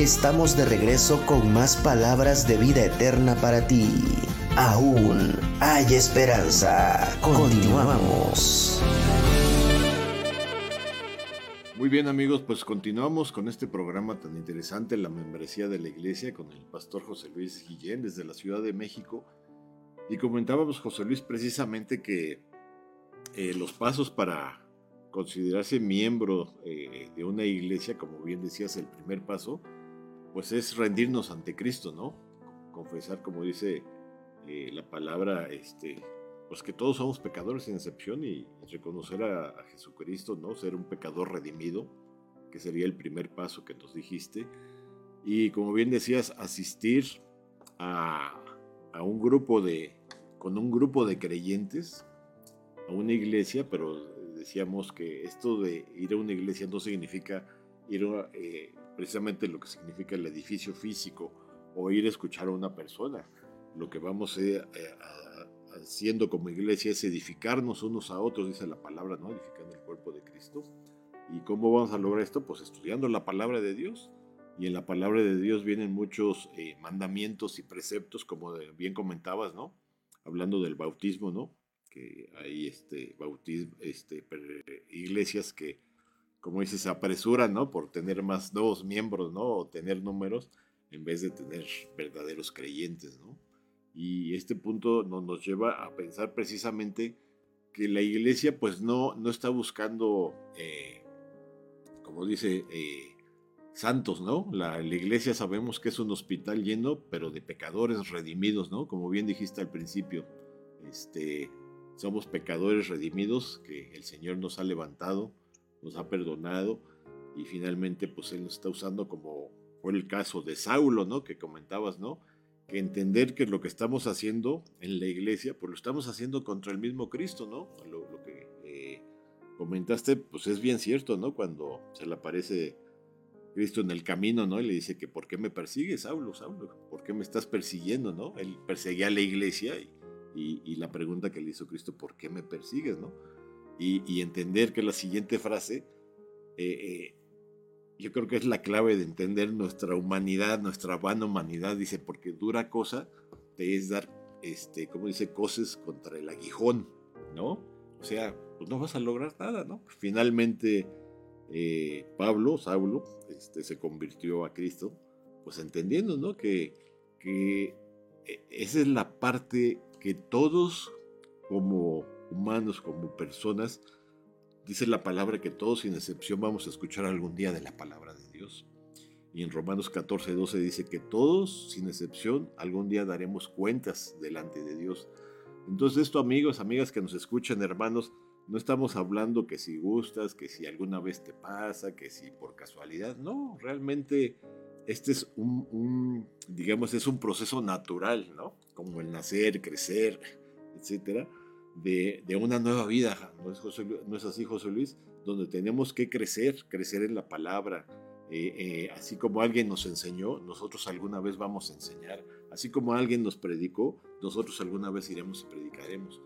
Estamos de regreso con más palabras de vida eterna para ti. Aún hay esperanza. Continuamos. Muy bien amigos, pues continuamos con este programa tan interesante, la membresía de la iglesia, con el pastor José Luis Guillén desde la Ciudad de México. Y comentábamos, José Luis, precisamente que eh, los pasos para considerarse miembro eh, de una iglesia, como bien decías, el primer paso, pues es rendirnos ante Cristo, ¿no? Confesar, como dice eh, la palabra, este, pues que todos somos pecadores sin excepción y reconocer a, Jesucristo, ¿no? Ser un pecador redimido, que sería el primer paso que nos dijiste. Y como bien decías, asistir a, a un grupo de, con un grupo de creyentes, a una iglesia, pero decíamos que esto de ir a una iglesia no significa ir a, eh, precisamente lo que significa el edificio físico o ir a escuchar a una persona. Lo que vamos eh, a, haciendo como iglesia es edificarnos unos a otros, dice la palabra, ¿no? Edificando el cuerpo de Cristo. ¿Y cómo vamos a lograr esto? Pues estudiando la palabra de Dios. Y en la palabra de Dios vienen muchos eh, mandamientos y preceptos, como bien comentabas, ¿no? Hablando del bautismo, ¿no? Que hay este, bautismo, este, iglesias que como dices, apresuran, ¿no? Por tener más nuevos miembros, ¿no? O tener números en vez de tener verdaderos creyentes, ¿no? Y este punto nos lleva a pensar precisamente que la iglesia pues no, no está buscando, eh, como dice, eh, santos, ¿no? La, la, iglesia sabemos que es un hospital lleno, pero de pecadores redimidos, ¿no? Como bien dijiste al principio, este, somos pecadores redimidos que el Señor nos ha levantado nos ha perdonado y finalmente pues Él nos está usando como fue el caso de Saulo, ¿no? Que comentabas, ¿no? Que entender que lo que estamos haciendo en la iglesia, pues lo estamos haciendo contra el mismo Cristo, ¿no? Lo, que eh, comentaste, pues es bien cierto, ¿no? Cuando se le aparece Cristo en el camino, ¿no? Y le dice que ¿por qué me persigues, Saulo, Saulo? ¿Por qué me estás persiguiendo, no? Él perseguía a la iglesia y, y la pregunta que le hizo Cristo, ¿por qué me persigues, no? Y, entender que la siguiente frase, eh, eh, yo creo que es la clave de entender nuestra humanidad, nuestra vana humanidad, dice, porque dura cosa te es dar, este, como dice, cosas contra el aguijón, ¿no? O sea, pues no vas a lograr nada, ¿no? Finalmente, eh, Pablo, Saulo, este, se convirtió a Cristo, pues entendiendo, ¿no? Que, que esa es la parte que todos como humanos, como personas, dice la palabra que todos sin excepción vamos a escuchar algún día de la palabra de Dios. Y en Romanos 14, 12 dice que todos, sin excepción, algún día daremos cuentas delante de Dios. Entonces esto, amigos, amigas que nos escuchan, hermanos, no estamos hablando que si gustas, que si alguna vez te pasa, que si por casualidad. No, realmente este es un, digamos, es un proceso natural, ¿no? Como el nacer, crecer, etcétera, de, una nueva vida. ¿No es, ¿No es así, José Luis? Donde tenemos que crecer, crecer en la palabra, eh, eh, así como alguien nos enseñó, nosotros alguna vez vamos a enseñar. Así como alguien nos predicó, nosotros alguna vez iremos y predicaremos.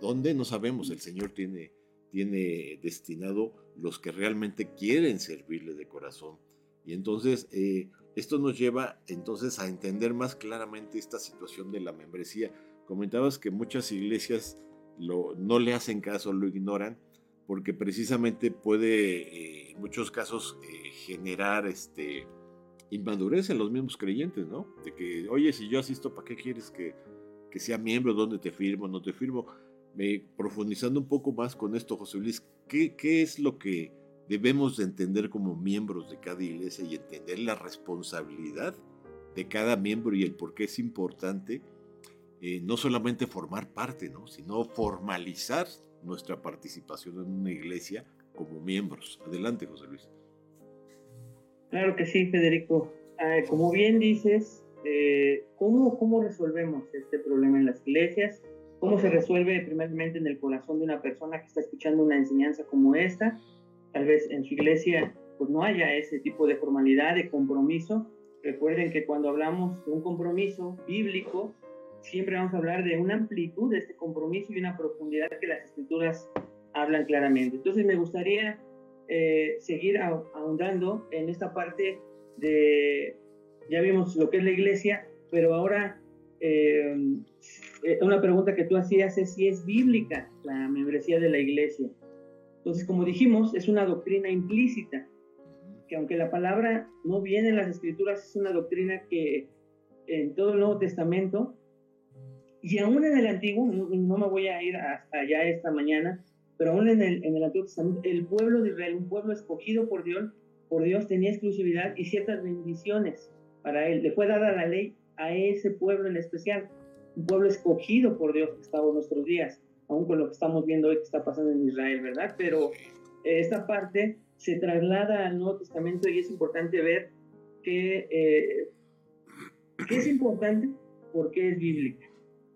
¿Dónde? No sabemos. El Señor tiene, tiene destinado los que realmente quieren servirle de corazón. Y entonces eh, esto nos lleva entonces a entender más claramente esta situación de la membresía. Comentabas que muchas iglesias no le hacen caso, lo ignoran, porque precisamente puede en muchos casos generar este, inmadurez en los mismos creyentes, ¿no? De que, oye, si yo asisto, ¿para qué quieres que, que sea miembro? ¿Dónde te firmo? ¿No te firmo? Me, profundizando un poco más con esto, José Luis, ¿qué, ¿qué es lo que debemos de entender como miembros de cada iglesia y entender la responsabilidad de cada miembro y el por qué es importante eh, no solamente formar parte, ¿no? sino formalizar nuestra participación en una iglesia como miembros. Adelante, José Luis. Claro que sí, Federico. Como bien dices, eh, ¿cómo, ¿cómo resolvemos este problema en las iglesias? ¿Cómo se resuelve primeramente en el corazón de una persona que está escuchando una enseñanza como esta? Tal vez en su iglesia pues no haya ese tipo de formalidad, de compromiso. Recuerden que cuando hablamos de un compromiso bíblico, siempre vamos a hablar de una amplitud de este compromiso y una profundidad que las escrituras hablan claramente. Entonces me gustaría eh, seguir ahondando en esta parte de, ya vimos lo que es la iglesia, pero ahora eh, una pregunta que tú hacías es si es bíblica la membresía de la iglesia. Entonces, como dijimos, es una doctrina implícita, que aunque la palabra no viene en las escrituras, es una doctrina que en todo el Nuevo Testamento y aún en el Antiguo, no, me voy a ir hasta allá esta mañana, pero aún en el, en el Antiguo Testamento, el pueblo de Israel, un pueblo escogido por Dios, por Dios tenía exclusividad y ciertas bendiciones para él. Le fue dada la ley a ese pueblo en especial, un pueblo escogido por Dios que estaba en nuestros días, aún con lo que estamos viendo hoy que está pasando en Israel, ¿verdad? Pero eh, esta parte se traslada al Nuevo Testamento y es importante ver que, eh, que es importante porque es bíblica.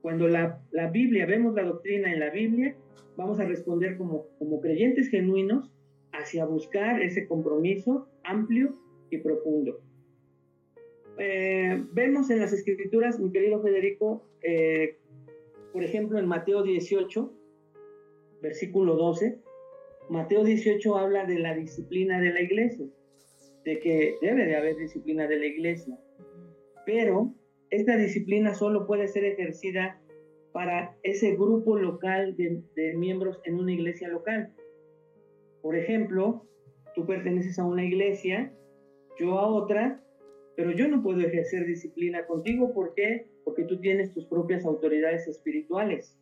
Cuando la, la Biblia, vemos la doctrina en la Biblia, vamos a responder como, como creyentes genuinos hacia buscar ese compromiso amplio y profundo. Eh, vemos en las escrituras, mi querido Federico, eh, por ejemplo, en Mateo 18, versículo 12, Mateo 18 habla de la disciplina de la iglesia, de que debe de haber disciplina de la iglesia, pero esta disciplina solo puede ser ejercida para ese grupo local de, miembros en una iglesia local. Por ejemplo, tú perteneces a una iglesia, yo a otra, pero yo no puedo ejercer disciplina contigo. ¿Por qué? Porque tú tienes tus propias autoridades espirituales.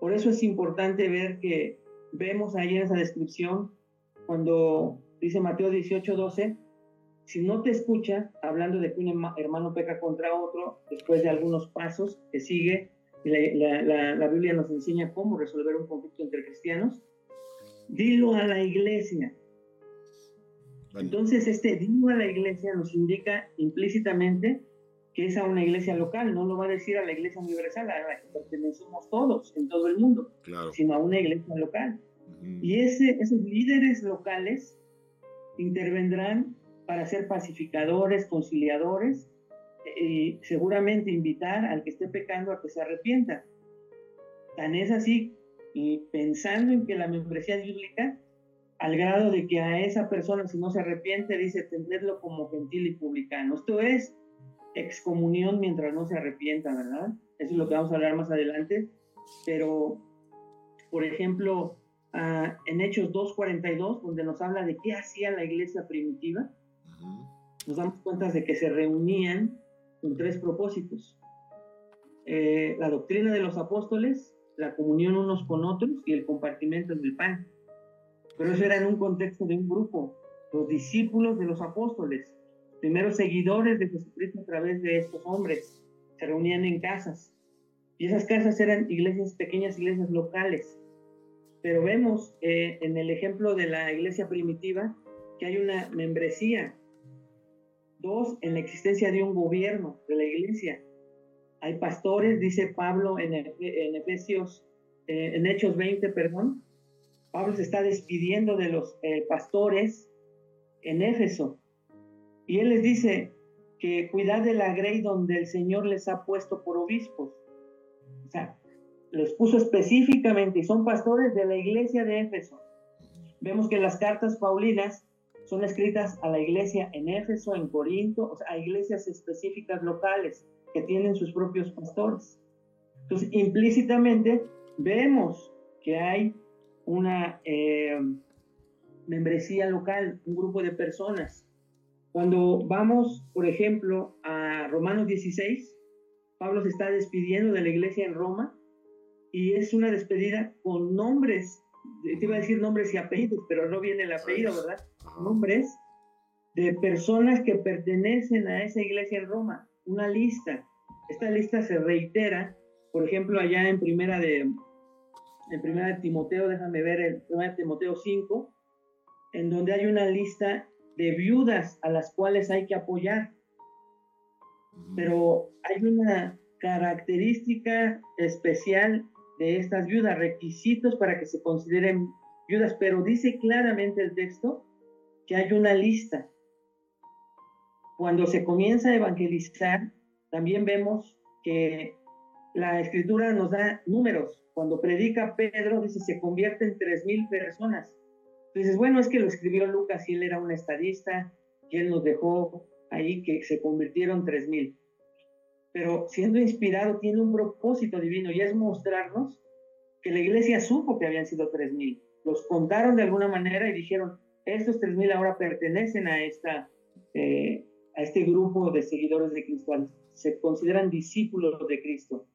Por eso es importante ver que vemos ahí en esa descripción, cuando dice Mateo 18, 12, si no te escucha, hablando de que un hermano peca contra otro, después de algunos pasos que sigue, la, Biblia nos enseña cómo resolver un conflicto entre cristianos. Dilo a la iglesia. Entonces, este dilo a la iglesia nos indica implícitamente que es a una iglesia local, no lo va a decir a la iglesia universal, a la que pertenecemos todos en todo el mundo, sino a una iglesia local. Y ese, esos líderes locales intervendrán para ser pacificadores, conciliadores y seguramente invitar al que esté pecando a que se arrepienta. Tan es así, y pensando en que la membresía es bíblica, al grado de que a esa persona, si no se arrepiente, dice tenerlo como gentil y publicano. Esto es excomunión mientras no se arrepienta, ¿verdad? Eso es lo que vamos a hablar más adelante. Pero, por ejemplo, ah, en Hechos 2.42, donde nos habla de qué hacía la iglesia primitiva, nos damos cuenta de que se reunían con tres propósitos. Eh, la doctrina de los apóstoles, la comunión unos con otros y el compartimento del pan. Pero eso era en un contexto de un grupo, los discípulos de los apóstoles. primeros seguidores de Jesucristo a través de estos hombres. Se reunían en casas. Y esas casas eran iglesias, pequeñas iglesias locales. Pero vemos eh, en el ejemplo de la iglesia primitiva que hay una membresía. Dos, en la existencia de un gobierno de la iglesia. Hay pastores, dice Pablo en, en eh, en Hechos 20, perdón. Pablo se está despidiendo de los eh, pastores en Éfeso. Y él les dice que cuidad de la grey donde el Señor les ha puesto por obispos. O sea, los puso específicamente y son pastores de la iglesia de Éfeso. Vemos que las cartas paulinas son escritas a la iglesia en Éfeso, en Corinto, o sea, a iglesias específicas locales que tienen sus propios pastores. Entonces, implícitamente vemos que hay una eh, membresía local, un grupo de personas. Cuando vamos, por ejemplo, a Romanos 16, Pablo se está despidiendo de la iglesia en Roma y es una despedida con nombres, te iba a decir nombres y apellidos, pero no viene el apellido, ¿verdad? Nombres de personas que pertenecen a esa iglesia en Roma, una lista. Esta lista se reitera, por ejemplo, allá en primera de, en primera de Timoteo, déjame ver el primera de Timoteo 5, en donde hay una lista de viudas a las cuales hay que apoyar. Pero hay una característica especial de estas viudas, requisitos para que se consideren viudas, pero dice claramente el texto que hay una lista. Cuando se comienza a evangelizar, también vemos que la escritura nos da números. Cuando predica Pedro, dice, se convierte en tres mil personas. Entonces, bueno, es que lo escribió Lucas y él era un estadista y él nos dejó ahí que se convirtieron tres mil. Pero siendo inspirado tiene un propósito divino y es mostrarnos que la iglesia supo que habían sido tres mil. Los contaron de alguna manera y dijeron, estos tres mil ahora pertenecen a, esta, eh, a este grupo de seguidores de Cristo, se consideran discípulos de Cristo.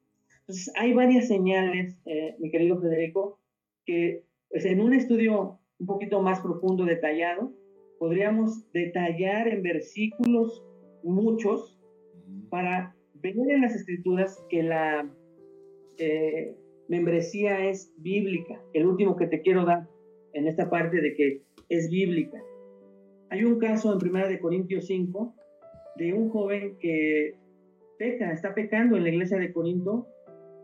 Entonces, hay varias señales, eh, mi querido Federico, que pues, en un estudio un poquito más profundo, detallado, podríamos detallar en versículos muchos para ver en las escrituras que la eh, membresía es bíblica. El último que te quiero dar en esta parte de que es bíblica. Hay un caso en Primera de Corintios 5 de un joven que peca, está pecando en la iglesia de Corinto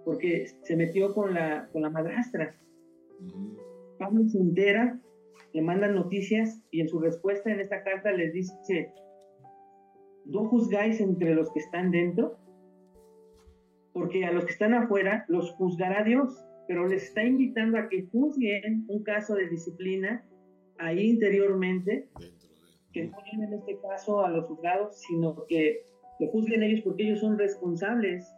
porque se metió con la, con la madrastra. Pablo se entera, le mandan noticias y en su respuesta en esta carta les dice, no juzgáis entre los que están dentro, porque a los que están afuera los juzgará Dios, pero les está invitando a que juzguen un caso de disciplina ahí interiormente, que no en este caso a los juzgados, sino que lo juzguen ellos porque ellos son responsables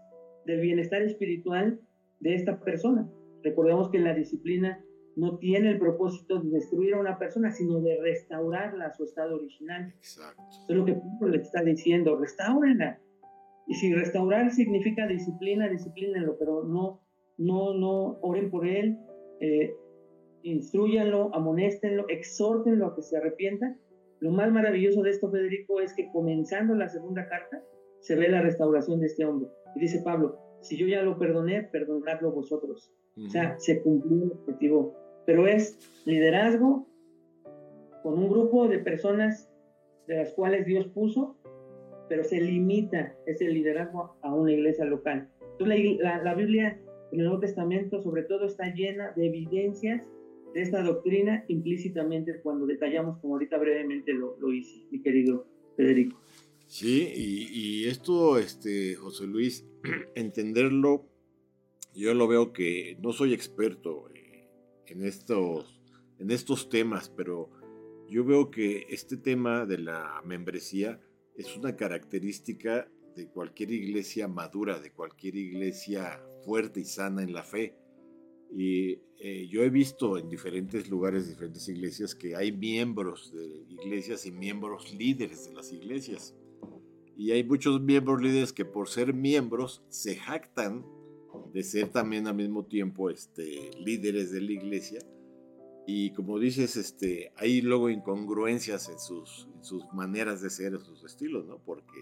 del bienestar espiritual de esta persona. Recordemos que la disciplina no tiene el propósito de destruir a una persona, sino de restaurarla a su estado original. Exacto. es lo que Pablo le está diciendo, restáurenla. Y si restaurar significa disciplina, disciplínenlo, pero no, no, no oren por él, eh, instruyanlo, amonéstenlo, exhórtenlo a que se arrepienta. Lo más maravilloso de esto, Federico, es que comenzando la segunda carta, se ve la restauración de este hombre. Y dice Pablo, si yo ya lo perdoné, perdonadlo vosotros. O sea, se cumplió el objetivo pero es liderazgo con un grupo de personas de las cuales Dios puso, pero se limita ese liderazgo a una iglesia local. Entonces la, Biblia en el Nuevo Testamento sobre todo está llena de evidencias de esta doctrina implícitamente cuando detallamos, como ahorita brevemente lo, lo hice, mi querido Federico. Sí, y, y, esto, este, José Luis, entenderlo, yo lo veo que no soy experto en estos, en estos temas, pero yo veo que este tema de la membresía es una característica de cualquier iglesia madura, de cualquier iglesia fuerte y sana en la fe. Y eh, yo he visto en diferentes lugares, diferentes iglesias, que hay miembros de iglesias y miembros líderes de las iglesias. Y hay muchos miembros líderes que por ser miembros se jactan de ser también al mismo tiempo este, líderes de la iglesia, y como dices, este, hay luego incongruencias en sus, en sus maneras de ser, en sus estilos, ¿no? Porque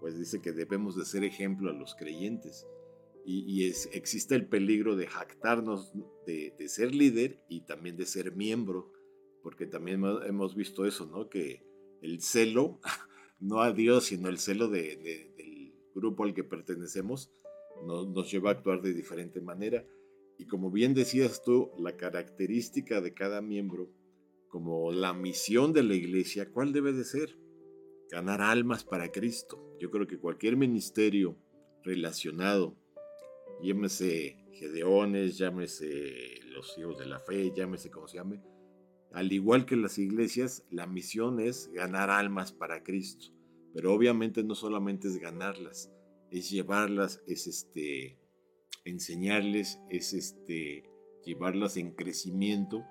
pues dice que debemos de ser ejemplo a los creyentes. Y, existe el peligro de jactarnos de, ser líder y también de ser miembro, porque también hemos visto eso, ¿no? Que el celo, no a Dios, sino el celo de, del grupo al que pertenecemos, nos lleva a actuar de diferente manera. Y como bien decías tú, la característica de cada miembro, como la misión de la iglesia, ¿cuál debe de ser? Ganar almas para Cristo. Yo creo que cualquier ministerio relacionado, llámese Gedeones, llámese los hijos de la fe, llámese como se llame, al igual que las iglesias, la misión es ganar almas para Cristo. Pero obviamente no solamente es ganarlas, es llevarlas, es este, enseñarles, es este, llevarlas en crecimiento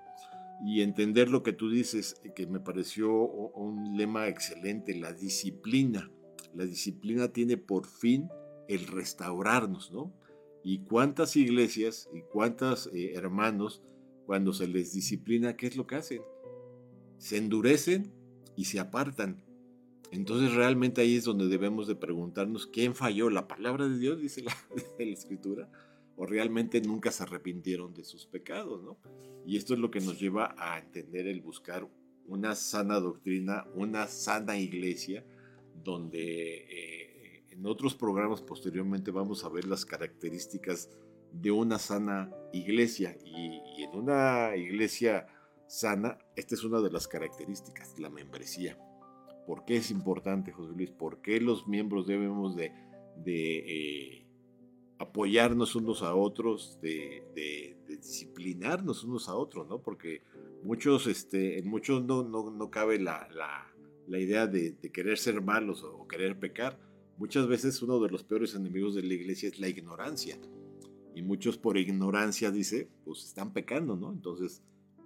y entender lo que tú dices, que me pareció un lema excelente, la disciplina. La disciplina tiene por fin el restaurarnos, ¿no? Y cuántas iglesias y cuántos eh, hermanos, cuando se les disciplina, ¿qué es lo que hacen? Se endurecen y se apartan. Entonces realmente ahí es donde debemos de preguntarnos quién falló, la palabra de Dios, dice la, escritura, o realmente nunca se arrepintieron de sus pecados, ¿no? Y esto es lo que nos lleva a entender el buscar una sana doctrina, una sana iglesia, donde eh, en otros programas posteriormente vamos a ver las características de una sana iglesia. Y, en una iglesia sana, esta es una de las características, la membresía. ¿Por qué es importante, José Luis? ¿Por qué los miembros debemos de, eh, apoyarnos unos a otros, de, disciplinarnos unos a otros, ¿no? Porque muchos, este, en muchos no, no, cabe la, idea de, querer ser malos o querer pecar. Muchas veces uno de los peores enemigos de la iglesia es la ignorancia. Y muchos por ignorancia, dice, pues están pecando, ¿no? Entonces,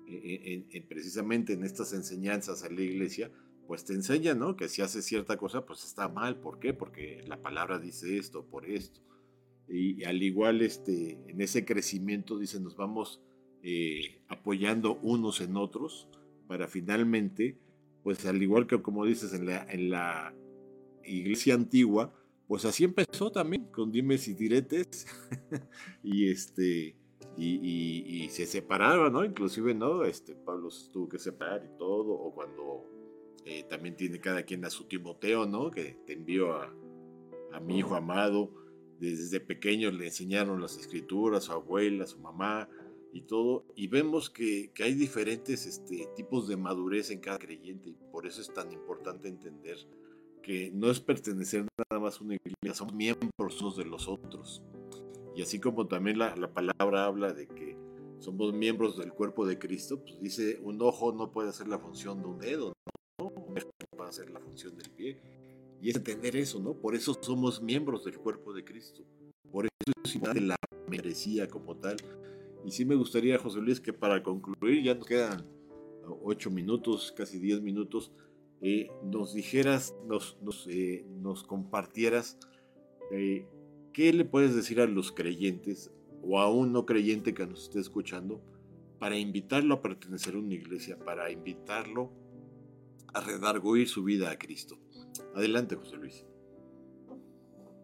e, e, precisamente en estas enseñanzas a la iglesia, pues te enseña, ¿no? Que si haces cierta cosa, pues está mal. ¿Por qué? Porque la palabra dice esto, por esto. Y, al igual, este, en ese crecimiento, dice, nos vamos eh, apoyando unos en otros para finalmente, pues al igual que como dices en la iglesia antigua, pues así empezó también, con dimes y diretes. y este... Y, y, se separaron, ¿no? Inclusive, ¿no? Este, Pablo se tuvo que separar y todo, o cuando eh, también tiene cada quien a su Timoteo, ¿no? Que te envió a, mi hijo amado. Desde pequeño le enseñaron las escrituras, a su abuela, a su mamá y todo. Y vemos que, hay diferentes este, tipos de madurez en cada creyente. Y por eso es tan importante entender que no es pertenecer nada más a una iglesia, somos miembros unos de los otros. Y así como también la, la palabra habla de que somos miembros del cuerpo de Cristo, pues dice, un ojo no puede hacer la función de un dedo, para hacer la función del pie. Y es entender eso, ¿no? Por eso somos miembros del cuerpo de Cristo. Por eso es de la merecía como tal. Y sí me gustaría, José Luis, que para concluir, ya nos quedan ocho minutos, casi diez minutos, eh, nos dijeras, nos, nos, eh, nos compartieras eh, qué le puedes decir a los creyentes o a un no creyente que nos esté escuchando para invitarlo a pertenecer a una iglesia, para invitarlo a redarguir su vida a Cristo. Adelante, José Luis.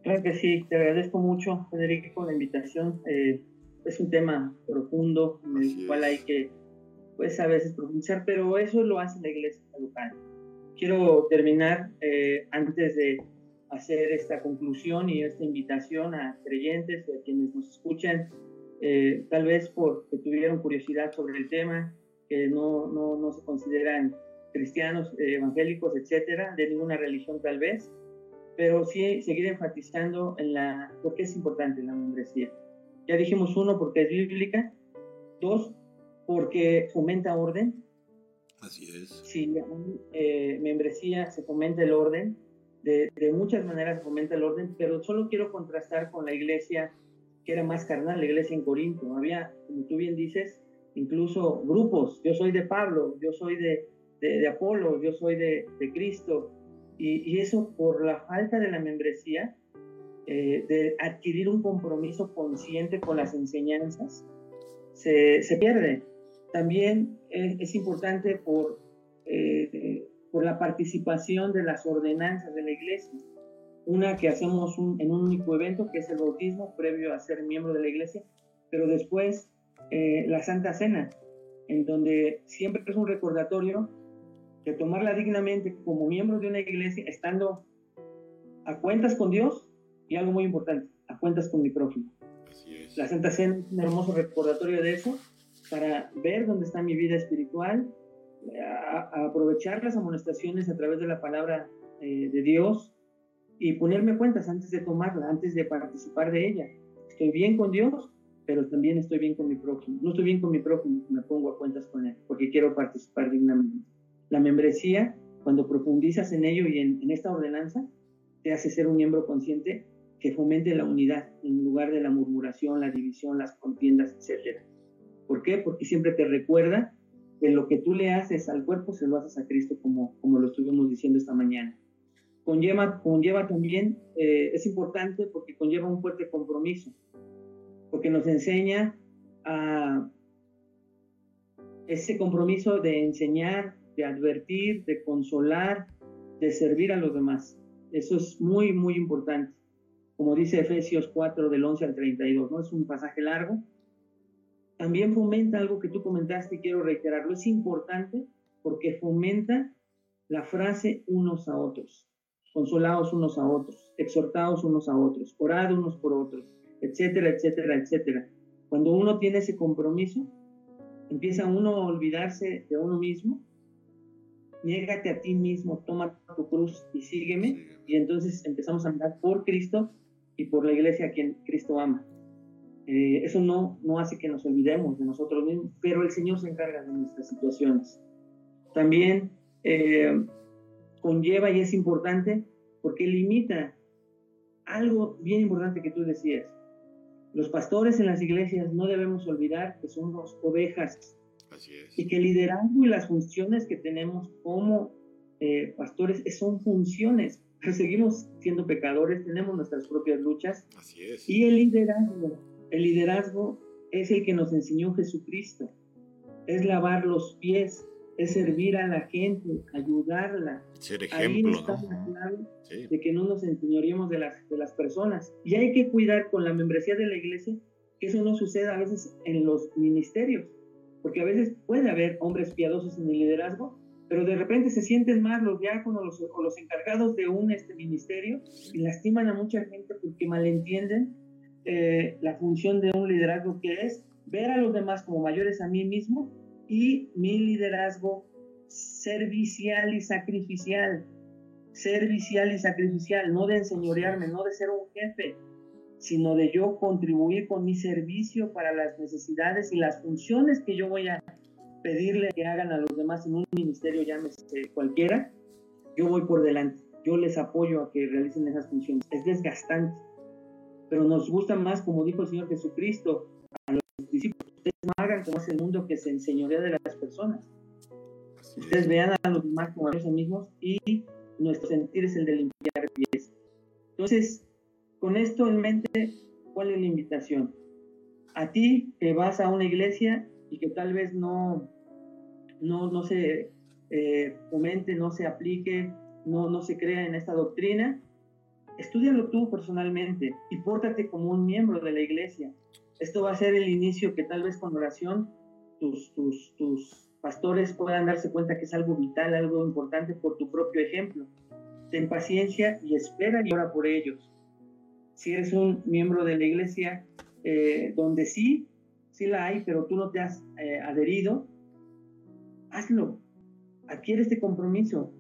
Claro que sí, te agradezco mucho, Federico, por la invitación. Eh, es un tema profundo en el cual hay que, pues, a veces profundizar, pero eso lo hace la iglesia local. Quiero terminar eh, antes de hacer esta conclusión y esta invitación a creyentes y a quienes nos escuchan, eh, tal vez porque tuvieron curiosidad sobre el tema, que no, no, no se consideran cristianos, eh, evangélicos, etcétera, de ninguna religión tal vez, pero sí seguir enfatizando en la, lo que es importante la membresía. Ya dijimos uno, porque es bíblica, dos, porque fomenta orden. Así es. Si eh, membresía se fomenta el orden, de, de, muchas maneras se fomenta el orden, pero solo quiero contrastar con la iglesia que era más carnal, la iglesia en Corinto. Había, como tú bien dices, incluso grupos. Yo soy de Pablo, yo soy de, de, Apolo, yo soy de, Cristo. Y, eso por la falta de la membresía, eh, de adquirir un compromiso consciente con las enseñanzas, se, pierde. También es, importante por, eh, por la participación de las ordenanzas de la iglesia. Una que hacemos en un único evento, que es el bautismo, previo a ser miembro de la iglesia, pero después eh, la Santa Cena, en donde siempre es un recordatorio de tomarla dignamente como miembro de una iglesia, estando a cuentas con Dios y algo muy importante, a cuentas con mi prójimo. La Santa Cena es un hermoso recordatorio de eso, para ver dónde está mi vida espiritual, aprovechar las amonestaciones a través de la palabra eh, de Dios y ponerme cuentas antes de tomarla, antes de participar de ella. Estoy bien con Dios, pero también estoy bien con mi prójimo. No estoy bien con mi prójimo, me pongo a cuentas con él, porque quiero participar dignamente. La membresía, cuando profundizas en ello y en, en esta ordenanza, te hace ser un miembro consciente que fomente la unidad en lugar de la murmuración, la división, las contiendas, etc. ¿Por qué? Porque siempre te recuerda que lo que tú le haces al cuerpo se lo haces a Cristo, como, como lo estuvimos diciendo esta mañana. Conlleva, conlleva también, eh, es importante porque conlleva un fuerte compromiso, porque nos enseña a ese compromiso de enseñar, de advertir, de consolar, de servir a los demás. Eso es muy, muy importante como dice Efesios 4 del 11 al 32, ¿no? Es un pasaje largo. También fomenta algo que tú comentaste y quiero reiterarlo. Es importante porque fomenta la frase unos a otros, consolados unos a otros, exhortados unos a otros, orad unos por otros, etcétera, etcétera, etcétera. Cuando uno tiene ese compromiso, empieza uno a olvidarse de uno mismo, niégate a ti mismo, toma tu cruz y sígueme, y entonces empezamos a andar por Cristo y por la iglesia a quien Cristo ama. Eh, eso no, no hace que nos olvidemos de nosotros mismos, pero el Señor se encarga de nuestras situaciones. También eh, conlleva y es importante porque limita algo bien importante que tú decías. Los pastores en las iglesias no debemos olvidar que somos ovejas y que el liderazgo y las funciones que tenemos como eh, pastores son funciones seguimos siendo pecadores, tenemos nuestras propias luchas. Así es. Y el liderazgo, el liderazgo es el que nos enseñó Jesucristo. Es lavar los pies, es servir a la gente, ayudarla. Ser ejemplo, Ahí está la clave de que no nos enseñoríamos de las, de las personas. Y hay que cuidar con la membresía de la iglesia que eso no suceda a veces en los ministerios, porque a veces puede haber hombres piadosos en el liderazgo, pero de repente se sienten más los diáconos o los encargados de un este ministerio y lastiman a mucha gente porque malentienden eh, la función de un liderazgo que es ver a los demás como mayores a mí mismo y mi liderazgo servicial y sacrificial, servicial y sacrificial, no de enseñorearme, no de ser un jefe, sino de yo contribuir con mi servicio para las necesidades y las funciones que yo voy a pedirle que hagan a los demás en un ministerio, llámese cualquiera, yo voy por delante, yo les apoyo a que realicen esas funciones. Es desgastante, pero nos gusta más, como dijo el Señor Jesucristo a los discípulos, ustedes no hagan como hace el mundo que se enseñorea de las personas. Ustedes vean a los demás como a ellos mismos y nuestro sentir es el de limpiar pies. Entonces, con esto en mente, ¿cuál es la invitación? A ti que vas a una iglesia y que tal vez no, no, no se eh, fomente, no se aplique, no, no se crea en esta doctrina, estudialo tú personalmente y pórtate como un miembro de la iglesia. Esto va a ser el inicio que tal vez con oración tus, tus, tus pastores puedan darse cuenta que es algo vital, algo importante por tu propio ejemplo. Ten paciencia y espera y ora por ellos. Si eres un miembro de la iglesia eh, donde sí sí la hay, pero tú no te has eh, adherido, hazlo, adquiere este compromiso.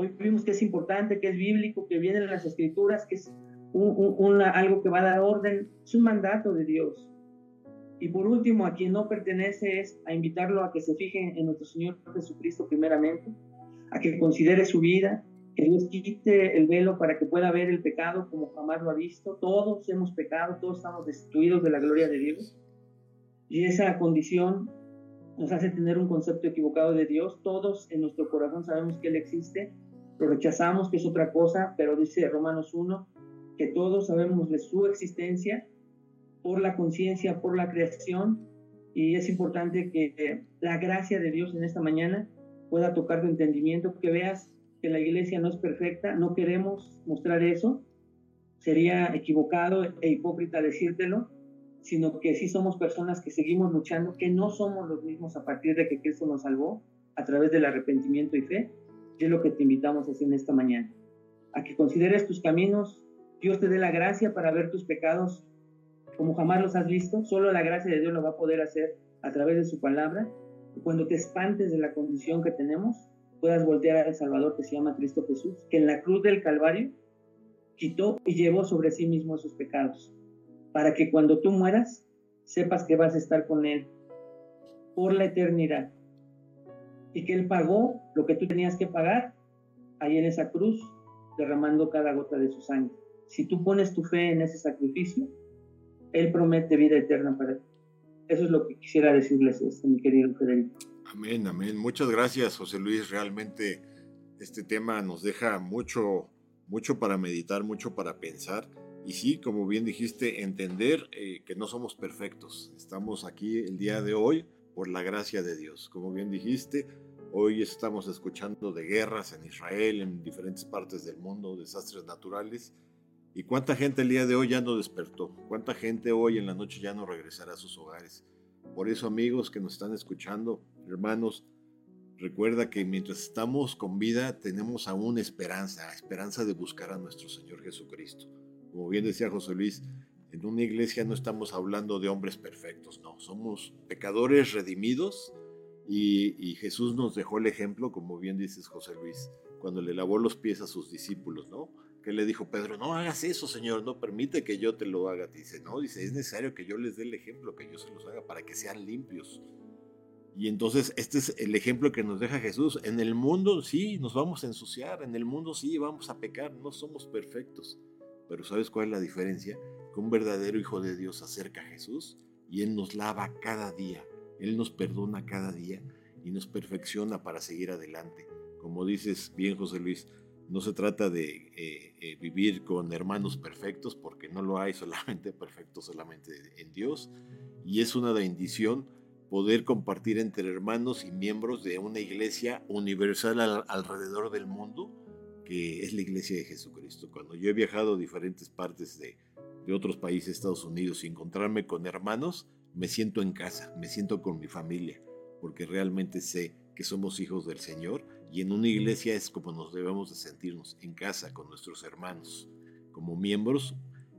Hoy vimos que es importante, que es bíblico, que viene en las escrituras, que es algo que va a dar orden, es un mandato de Dios. Y por último, a quien no pertenece es a invitarlo a que se fije en nuestro Señor Jesucristo primeramente, a que considere su vida, que Dios quite el velo para que pueda ver el pecado como jamás lo ha visto. Todos hemos pecado, todos estamos destituidos de la gloria de Dios. Y esa condición nos hace tener un concepto equivocado de Dios. Todos en nuestro corazón sabemos que Él existe, lo rechazamos, que es otra cosa, pero dice Romanos 1 que todos sabemos de su existencia por la conciencia, por la creación, y es importante que la gracia de Dios en esta mañana pueda tocar tu entendimiento, que veas que la iglesia no es perfecta, no queremos mostrar eso, sería equivocado e hipócrita decírtelo, sino que sí somos personas que seguimos luchando, que no somos los mismos a partir de que Cristo nos salvó a través del arrepentimiento y fe, es lo que te invitamos a hacer en esta mañana, a que consideres tus caminos, Dios te dé la gracia para ver tus pecados como jamás los has visto, solo la gracia de Dios lo va a poder hacer a través de su palabra. Y cuando te espantes de la condición que tenemos, puedas voltear al Salvador que se llama Cristo Jesús, que en la cruz del Calvario quitó y llevó sobre sí mismo esos pecados, para que cuando tú mueras, sepas que vas a estar con Él por la eternidad y que Él pagó lo que tú tenías que pagar ahí en esa cruz, derramando cada gota de su sangre. Si tú pones tu fe en ese sacrificio, él promete vida eterna para ti. Eso es lo que quisiera decirles, este, mi querido Federico. Amén, amén. Muchas gracias, José Luis. Realmente este tema nos deja mucho, mucho para meditar, mucho para pensar. Y sí, como bien dijiste, entender eh, que no somos perfectos. Estamos aquí el día de hoy por la gracia de Dios. Como bien dijiste, hoy estamos escuchando de guerras en Israel, en diferentes partes del mundo, desastres naturales ¿Y cuánta gente el día de hoy ya no despertó? ¿Cuánta gente hoy en la noche ya no regresará a sus hogares? Por eso, amigos que nos están escuchando, hermanos, recuerda que mientras estamos con vida tenemos aún esperanza, esperanza de buscar a nuestro Señor Jesucristo. Como bien decía José Luis, en una iglesia no estamos hablando de hombres perfectos, no, somos pecadores redimidos y, y Jesús nos dejó el ejemplo, como bien dices José Luis, cuando le lavó los pies a sus discípulos, ¿no? que le dijo Pedro, no hagas eso, Señor, no permite que yo te lo haga. Dice, no, dice, es necesario que yo les dé el ejemplo, que yo se los haga para que sean limpios. Y entonces este es el ejemplo que nos deja Jesús. En el mundo sí nos vamos a ensuciar, en el mundo sí vamos a pecar, no somos perfectos. Pero ¿sabes cuál es la diferencia? Que un verdadero hijo de Dios acerca a Jesús y Él nos lava cada día, Él nos perdona cada día y nos perfecciona para seguir adelante. Como dices bien, José Luis, no se trata de eh, eh, vivir con hermanos perfectos, porque no lo hay solamente perfectos, solamente en Dios. Y es una bendición poder compartir entre hermanos y miembros de una iglesia universal alrededor del mundo, que es la iglesia de Jesucristo. Cuando yo he viajado a diferentes partes de, de otros países, Estados Unidos, y encontrarme con hermanos, me siento en casa, me siento con mi familia, porque realmente sé que somos hijos del Señor y en una iglesia es como nos debemos de sentirnos, en casa, con nuestros hermanos, como miembros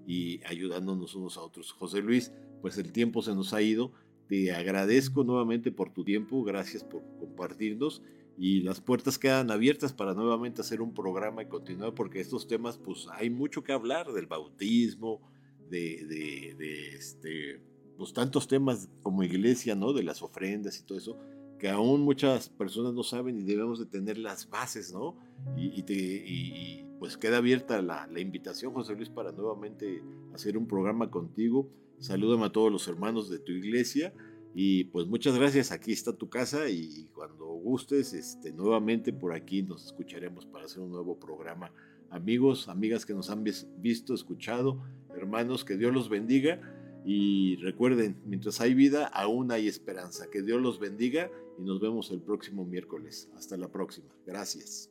y ayudándonos unos a otros. José Luis, pues el tiempo se nos ha ido. Te agradezco nuevamente por tu tiempo, gracias por compartirnos y las puertas quedan abiertas para nuevamente hacer un programa y continuar porque estos temas pues hay mucho que hablar del bautismo, de, de, este, pues tantos temas como iglesia, ¿no? De las ofrendas y todo eso que aún muchas personas no saben y debemos de tener las bases, ¿no? Y, pues queda abierta la, invitación, José Luis, para nuevamente hacer un programa contigo. Salúdame a todos los hermanos de tu iglesia y pues muchas gracias, aquí está tu casa y cuando gustes, este, nuevamente por aquí nos escucharemos para hacer un nuevo programa. Amigos, amigas que nos han visto, escuchado, hermanos, que Dios los bendiga y recuerden, mientras hay vida, aún hay esperanza. Que Dios los bendiga y nos vemos el próximo miércoles. Hasta la próxima. Gracias.